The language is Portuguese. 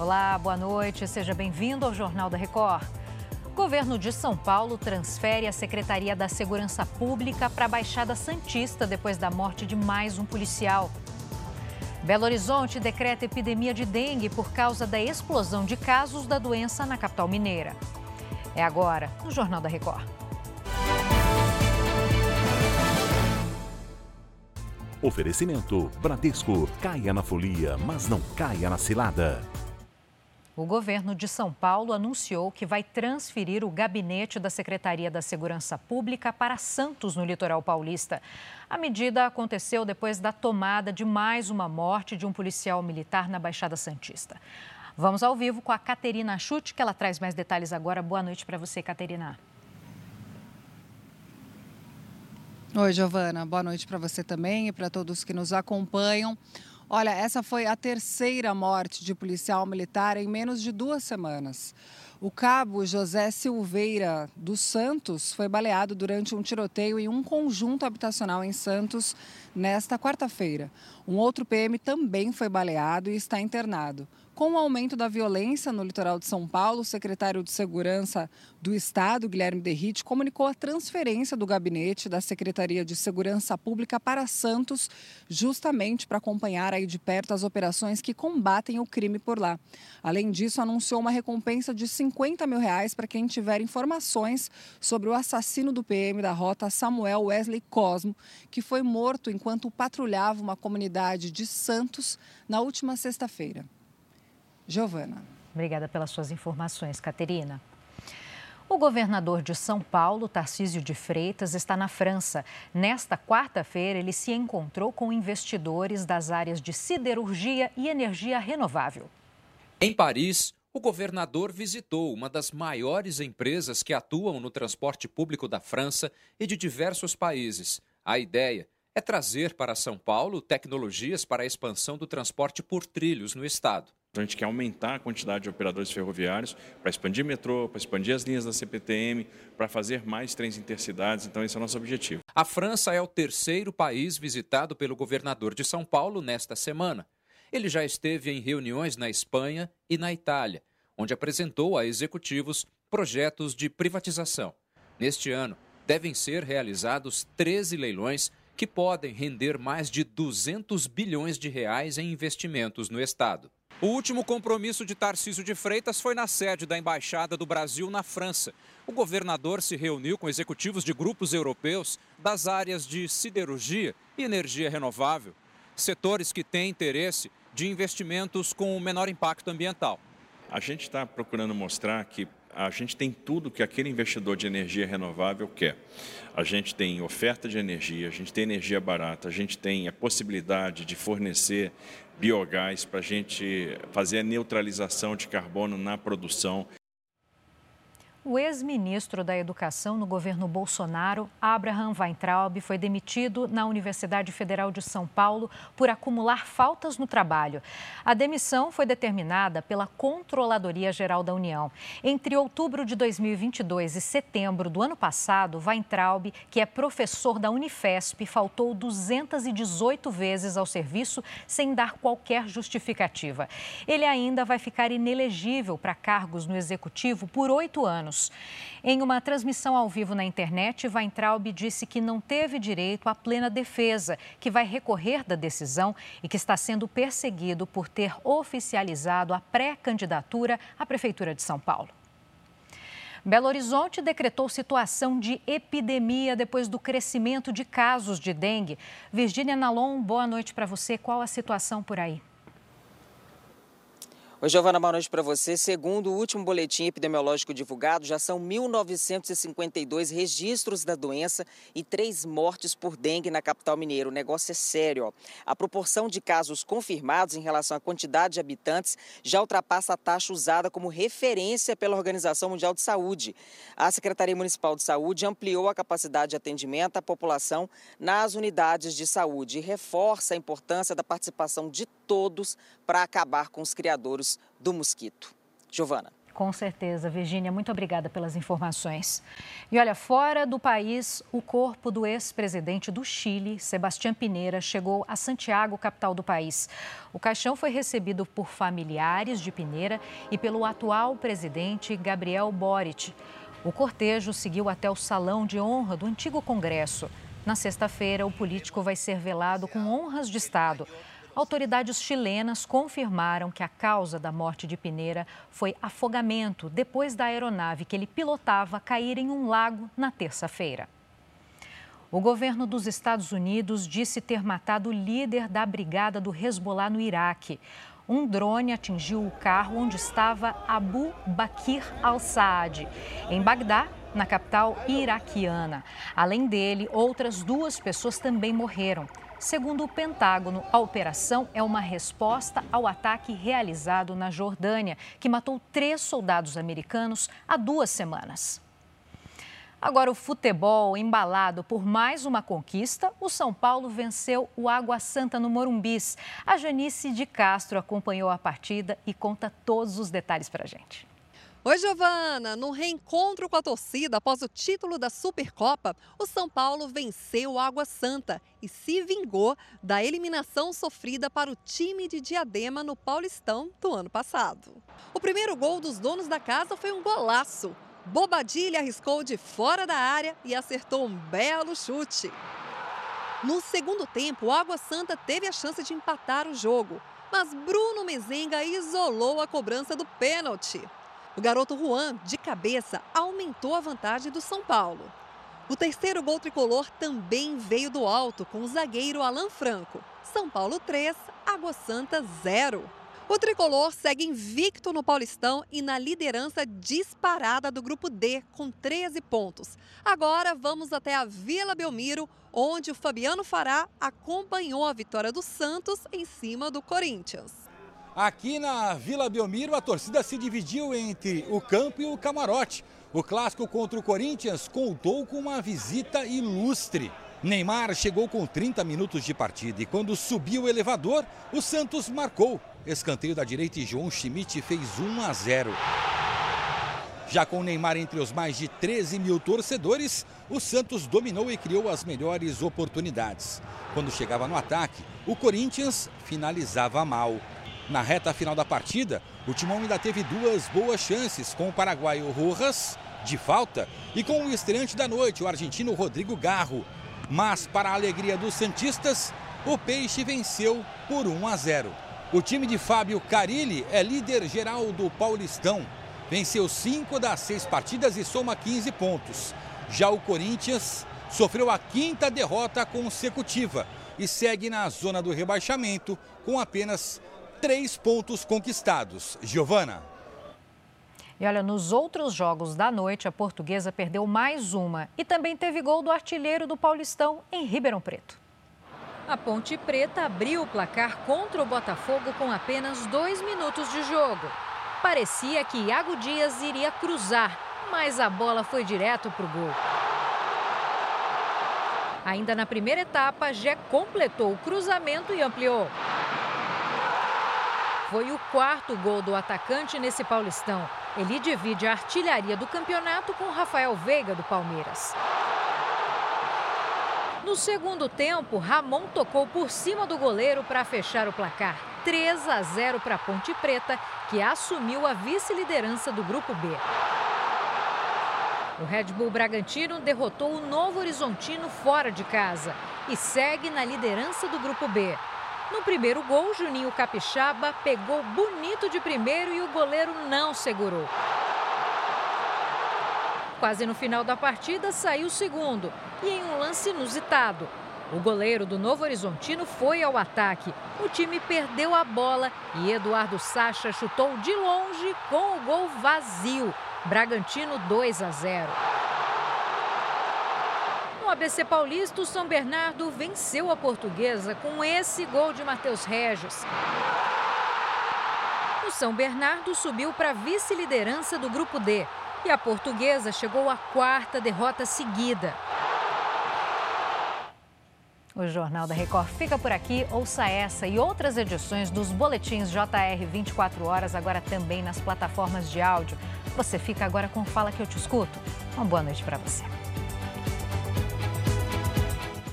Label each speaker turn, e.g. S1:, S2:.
S1: Olá, boa noite. Seja bem-vindo ao Jornal da Record. O governo de São Paulo transfere a Secretaria da Segurança Pública para a Baixada Santista depois da morte de mais um policial. Belo Horizonte decreta epidemia de dengue por causa da explosão de casos da doença na capital mineira. É agora, no Jornal da Record.
S2: Oferecimento Bradesco. Caia na folia, mas não caia na cilada.
S1: O governo de São Paulo anunciou que vai transferir o gabinete da Secretaria da Segurança Pública para Santos, no litoral paulista. A medida aconteceu depois da tomada de mais uma morte de um policial militar na Baixada Santista. Vamos ao vivo com a Caterina Chute, que ela traz mais detalhes agora. Boa noite para você, Caterina.
S3: Oi, Giovana. Boa noite para você também e para todos que nos acompanham. Olha, essa foi a terceira morte de policial militar em menos de duas semanas. O cabo José Silveira dos Santos foi baleado durante um tiroteio em um conjunto habitacional em Santos nesta quarta-feira. Um outro PM também foi baleado e está internado. Com o aumento da violência no litoral de São Paulo, o secretário de Segurança do Estado, Guilherme Derrite, comunicou a transferência do gabinete da Secretaria de Segurança Pública para Santos, justamente para acompanhar aí de perto as operações que combatem o crime por lá. Além disso, anunciou uma recompensa de 50 mil reais para quem tiver informações sobre o assassino do PM da rota Samuel Wesley Cosmo, que foi morto enquanto patrulhava uma comunidade de Santos na última sexta-feira. Giovana.
S1: Obrigada pelas suas informações, Caterina. O governador de São Paulo, Tarcísio de Freitas, está na França. Nesta quarta-feira, ele se encontrou com investidores das áreas de siderurgia e energia renovável.
S4: Em Paris, o governador visitou uma das maiores empresas que atuam no transporte público da França e de diversos países. A ideia é trazer para São Paulo tecnologias para a expansão do transporte por trilhos no estado.
S5: A gente quer aumentar a quantidade de operadores ferroviários para expandir metrô, para expandir as linhas da CPTM, para fazer mais trens intercidades. Então, esse é o nosso objetivo.
S4: A França é o terceiro país visitado pelo governador de São Paulo nesta semana. Ele já esteve em reuniões na Espanha e na Itália, onde apresentou a executivos projetos de privatização. Neste ano, devem ser realizados 13 leilões que podem render mais de 200 bilhões de reais em investimentos no estado. O último compromisso de Tarcísio de Freitas foi na sede da Embaixada do Brasil na França. O governador se reuniu com executivos de grupos europeus das áreas de siderurgia e energia renovável, setores que têm interesse de investimentos com menor impacto ambiental.
S5: A gente está procurando mostrar que a gente tem tudo que aquele investidor de energia renovável quer. A gente tem oferta de energia, a gente tem energia barata, a gente tem a possibilidade de fornecer biogás para a gente fazer a neutralização de carbono na produção.
S1: O ex-ministro da Educação no governo Bolsonaro, Abraham Weintraub, foi demitido na Universidade Federal de São Paulo por acumular faltas no trabalho. A demissão foi determinada pela Controladoria Geral da União. Entre outubro de 2022 e setembro do ano passado, Weintraub, que é professor da Unifesp, faltou 218 vezes ao serviço sem dar qualquer justificativa. Ele ainda vai ficar inelegível para cargos no executivo por oito anos anos. Em uma transmissão ao vivo na internet, Weintraub disse que não teve direito à plena defesa, que vai recorrer da decisão e que está sendo perseguido por ter oficializado a pré-candidatura à Prefeitura de São Paulo. Belo Horizonte decretou situação de epidemia depois do crescimento de casos de dengue. Virgínia Nalon, boa noite para você. Qual a situação por aí?
S6: Oi, Giovana, boa noite para você. Segundo o último boletim epidemiológico divulgado, já são 1.952 registros da doença e três mortes por dengue na capital mineira. O negócio é sério. Ó. A proporção de casos confirmados em relação à quantidade de habitantes já ultrapassa a taxa usada como referência pela Organização Mundial de Saúde. A Secretaria Municipal de Saúde ampliou a capacidade de atendimento à população nas unidades de saúde e reforça a importância da participação de todos para acabar com os criadores do mosquito. Giovana.
S1: Com certeza, Virgínia, muito obrigada pelas informações. E olha, fora do país, o corpo do ex-presidente do Chile, Sebastião Pineira, chegou a Santiago, capital do país. O caixão foi recebido por familiares de Pineira e pelo atual presidente Gabriel Boric. O cortejo seguiu até o salão de honra do antigo Congresso. Na sexta-feira, o político vai ser velado com honras de Estado. Autoridades chilenas confirmaram que a causa da morte de Pineira foi afogamento depois da aeronave que ele pilotava cair em um lago na terça-feira. O governo dos Estados Unidos disse ter matado o líder da brigada do Hezbollah no Iraque. Um drone atingiu o carro onde estava Abu Bakr al-Saad, em Bagdá, na capital iraquiana. Além dele, outras duas pessoas também morreram. Segundo o Pentágono, a operação é uma resposta ao ataque realizado na Jordânia, que matou três soldados americanos há duas semanas. Agora, o futebol embalado por mais uma conquista, o São Paulo venceu o Água Santa no Morumbis. A Janice de Castro acompanhou a partida e conta todos os detalhes para a gente.
S7: Oi, Giovana! No reencontro com a torcida após o título da Supercopa, o São Paulo venceu o Água Santa e se vingou da eliminação sofrida para o time de Diadema no Paulistão do ano passado. O primeiro gol dos donos da casa foi um golaço. Bobadilha arriscou de fora da área e acertou um belo chute. No segundo tempo, o Água Santa teve a chance de empatar o jogo, mas Bruno Mezenga isolou a cobrança do pênalti. O garoto Juan, de cabeça, aumentou a vantagem do São Paulo. O terceiro gol tricolor também veio do alto, com o zagueiro Alan Franco. São Paulo 3, Água Santa 0. O tricolor segue invicto no Paulistão e na liderança disparada do grupo D, com 13 pontos. Agora vamos até a Vila Belmiro, onde o Fabiano Fará acompanhou a vitória do Santos em cima do Corinthians.
S8: Aqui na Vila Belmiro, a torcida se dividiu entre o campo e o camarote. O clássico contra o Corinthians contou com uma visita ilustre. Neymar chegou com 30 minutos de partida e quando subiu o elevador, o Santos marcou. Escanteio da direita e João Schmidt fez 1 a 0. Já com Neymar entre os mais de 13 mil torcedores, o Santos dominou e criou as melhores oportunidades. Quando chegava no ataque, o Corinthians finalizava mal. Na reta final da partida, o Timão ainda teve duas boas chances com o paraguaio Rojas, de falta, e com o estreante da noite, o argentino Rodrigo Garro. Mas, para a alegria dos Santistas, o Peixe venceu por 1 a 0. O time de Fábio Carilli é líder geral do Paulistão. Venceu cinco das seis partidas e soma 15 pontos. Já o Corinthians sofreu a quinta derrota consecutiva e segue na zona do rebaixamento com apenas três pontos conquistados. Giovana.
S1: E olha, nos outros jogos da noite, a portuguesa perdeu mais uma e também teve gol do artilheiro do Paulistão em Ribeirão Preto. A Ponte Preta abriu o placar contra o Botafogo com apenas dois minutos de jogo. Parecia que Iago Dias iria cruzar, mas a bola foi direto para o gol. Ainda na primeira etapa, Jé completou o cruzamento e ampliou. Foi o quarto gol do atacante nesse Paulistão. Ele divide a artilharia do campeonato com Rafael Veiga, do Palmeiras. No segundo tempo, Ramon tocou por cima do goleiro para fechar o placar. 3 a 0 para Ponte Preta, que assumiu a vice-liderança do Grupo B. O Red Bull Bragantino derrotou o Novo Horizontino fora de casa e segue na liderança do Grupo B. No primeiro gol, Juninho Capixaba pegou bonito de primeiro e o goleiro não segurou. Quase no final da partida, saiu o segundo e em um lance inusitado. O goleiro do Novo Horizontino foi ao ataque. O time perdeu a bola e Eduardo Sacha chutou de longe com o gol vazio. Bragantino 2 a 0. ABC Paulista, o São Bernardo venceu a portuguesa com esse gol de Matheus Regis. O São Bernardo subiu para a vice-liderança do Grupo D e a portuguesa chegou à quarta derrota seguida. O Jornal da Record fica por aqui. Ouça essa e outras edições dos boletins JR 24 horas, agora também nas plataformas de áudio. Você fica agora com Fala que eu te escuto. Uma boa noite para você.